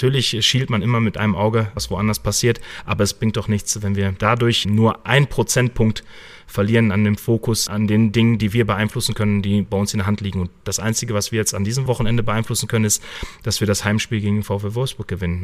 Natürlich schielt man immer mit einem Auge, was woanders passiert, aber es bringt doch nichts, wenn wir dadurch nur ein Prozentpunkt verlieren an dem Fokus, an den Dingen, die wir beeinflussen können, die bei uns in der Hand liegen. Und das Einzige, was wir jetzt an diesem Wochenende beeinflussen können, ist, dass wir das Heimspiel gegen VfL Wolfsburg gewinnen.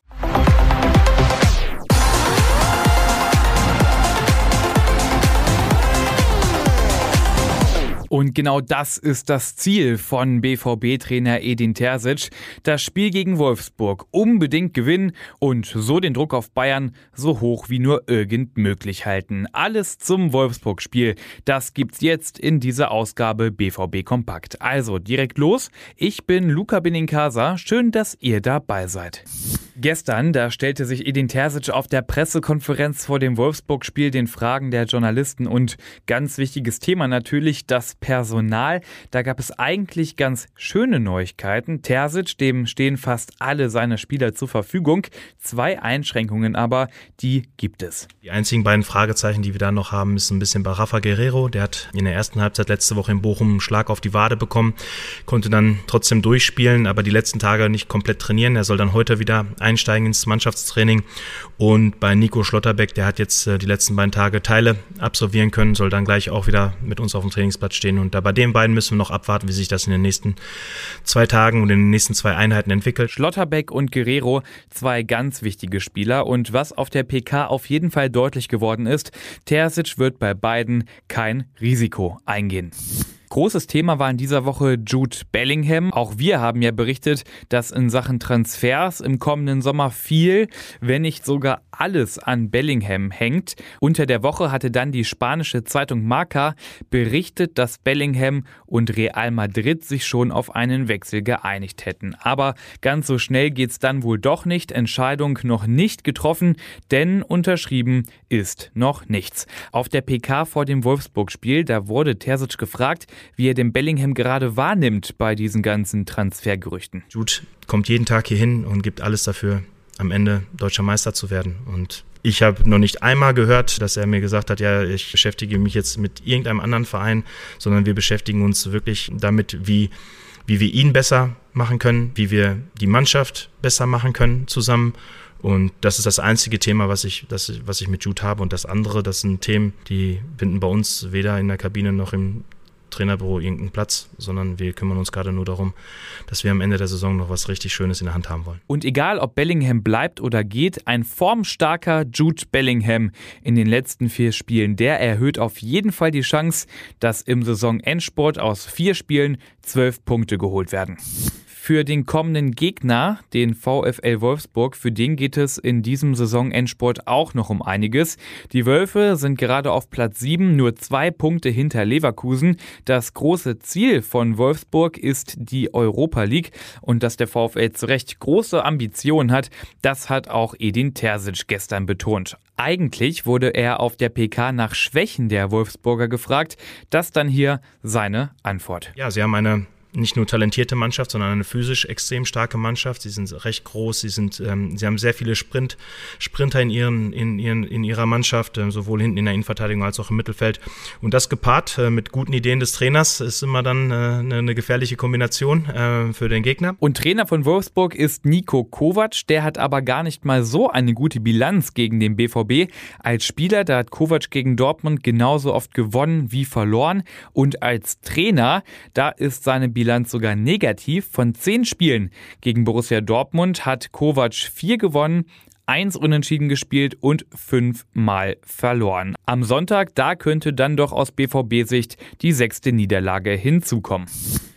Und genau das ist das Ziel von BVB-Trainer Edin Terzic. Das Spiel gegen Wolfsburg unbedingt gewinnen und so den Druck auf Bayern so hoch wie nur irgend möglich halten. Alles zum Wolfsburg-Spiel. Das gibt's jetzt in dieser Ausgabe BVB Kompakt. Also direkt los. Ich bin Luca Benincasa. Schön, dass ihr dabei seid. Gestern, da stellte sich Edin Terzic auf der Pressekonferenz vor dem Wolfsburg-Spiel den Fragen der Journalisten und ganz wichtiges Thema natürlich das Personal. Da gab es eigentlich ganz schöne Neuigkeiten. Terzic, dem stehen fast alle seine Spieler zur Verfügung. Zwei Einschränkungen aber, die gibt es. Die einzigen beiden Fragezeichen, die wir da noch haben, ist ein bisschen bei Rafa Guerrero. Der hat in der ersten Halbzeit letzte Woche in Bochum einen Schlag auf die Wade bekommen, konnte dann trotzdem durchspielen, aber die letzten Tage nicht komplett trainieren. Er soll dann heute wieder einsteigen ins Mannschaftstraining. Und bei Nico Schlotterbeck, der hat jetzt äh, die letzten beiden Tage Teile absolvieren können, soll dann gleich auch wieder mit uns auf dem Trainingsplatz stehen. Und da bei den beiden müssen wir noch abwarten, wie sich das in den nächsten zwei Tagen und in den nächsten zwei Einheiten entwickelt. Schlotterbeck und Guerrero, zwei ganz wichtige Spieler. Und was auf der PK auf jeden Fall deutlich geworden ist, Terzic wird bei beiden kein Risiko eingehen. Großes Thema war in dieser Woche Jude Bellingham. Auch wir haben ja berichtet, dass in Sachen Transfers im kommenden Sommer viel, wenn nicht sogar alles an Bellingham hängt. Unter der Woche hatte dann die spanische Zeitung Marca berichtet, dass Bellingham und Real Madrid sich schon auf einen Wechsel geeinigt hätten. Aber ganz so schnell geht's dann wohl doch nicht. Entscheidung noch nicht getroffen, denn unterschrieben ist noch nichts. Auf der PK vor dem Wolfsburg-Spiel, da wurde Terzic gefragt, wie er den Bellingham gerade wahrnimmt bei diesen ganzen Transfergerüchten. Jude kommt jeden Tag hier hin und gibt alles dafür, am Ende deutscher Meister zu werden. Und ich habe noch nicht einmal gehört, dass er mir gesagt hat, ja, ich beschäftige mich jetzt mit irgendeinem anderen Verein, sondern wir beschäftigen uns wirklich damit, wie, wie wir ihn besser machen können, wie wir die Mannschaft besser machen können zusammen. Und das ist das einzige Thema, was ich, das, was ich mit Jude habe. Und das andere, das sind Themen, die finden bei uns weder in der Kabine noch im Trainerbüro irgendeinen Platz, sondern wir kümmern uns gerade nur darum, dass wir am Ende der Saison noch was richtig Schönes in der Hand haben wollen. Und egal, ob Bellingham bleibt oder geht, ein formstarker Jude Bellingham in den letzten vier Spielen, der erhöht auf jeden Fall die Chance, dass im Saisonendsport aus vier Spielen zwölf Punkte geholt werden für den kommenden Gegner, den VfL Wolfsburg. Für den geht es in diesem Saisonendsport auch noch um einiges. Die Wölfe sind gerade auf Platz 7, nur zwei Punkte hinter Leverkusen. Das große Ziel von Wolfsburg ist die Europa League und dass der VfL zu Recht große Ambitionen hat, das hat auch Edin Terzic gestern betont. Eigentlich wurde er auf der PK nach Schwächen der Wolfsburger gefragt. Das dann hier seine Antwort. Ja, sie haben eine nicht nur talentierte Mannschaft, sondern eine physisch extrem starke Mannschaft. Sie sind recht groß, sie sind, ähm, sie haben sehr viele Sprint, Sprinter in ihren, in ihren, in ihrer Mannschaft, äh, sowohl hinten in der Innenverteidigung als auch im Mittelfeld. Und das gepaart äh, mit guten Ideen des Trainers ist immer dann äh, eine, eine, gefährliche Kombination äh, für den Gegner. Und Trainer von Wolfsburg ist Nico Kovac, der hat aber gar nicht mal so eine gute Bilanz gegen den BVB. Als Spieler, da hat Kovac gegen Dortmund genauso oft gewonnen wie verloren. Und als Trainer, da ist seine Bilanz Bilanz sogar negativ. Von zehn Spielen gegen Borussia Dortmund hat Kovac vier gewonnen, eins unentschieden gespielt und fünfmal verloren. Am Sonntag, da könnte dann doch aus BVB-Sicht die sechste Niederlage hinzukommen.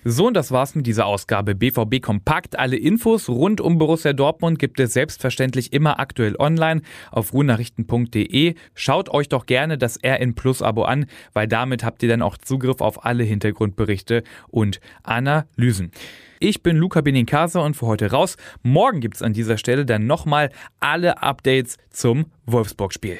So, und das war's mit dieser Ausgabe BVB Kompakt. Alle Infos rund um Borussia Dortmund gibt es selbstverständlich immer aktuell online auf ruhnachrichten.de. Schaut euch doch gerne das RN Plus Abo an, weil damit habt ihr dann auch Zugriff auf alle Hintergrundberichte und Analysen. Ich bin Luca Benincasa und für heute raus. Morgen gibt's an dieser Stelle dann nochmal alle Updates zum Wolfsburg-Spiel.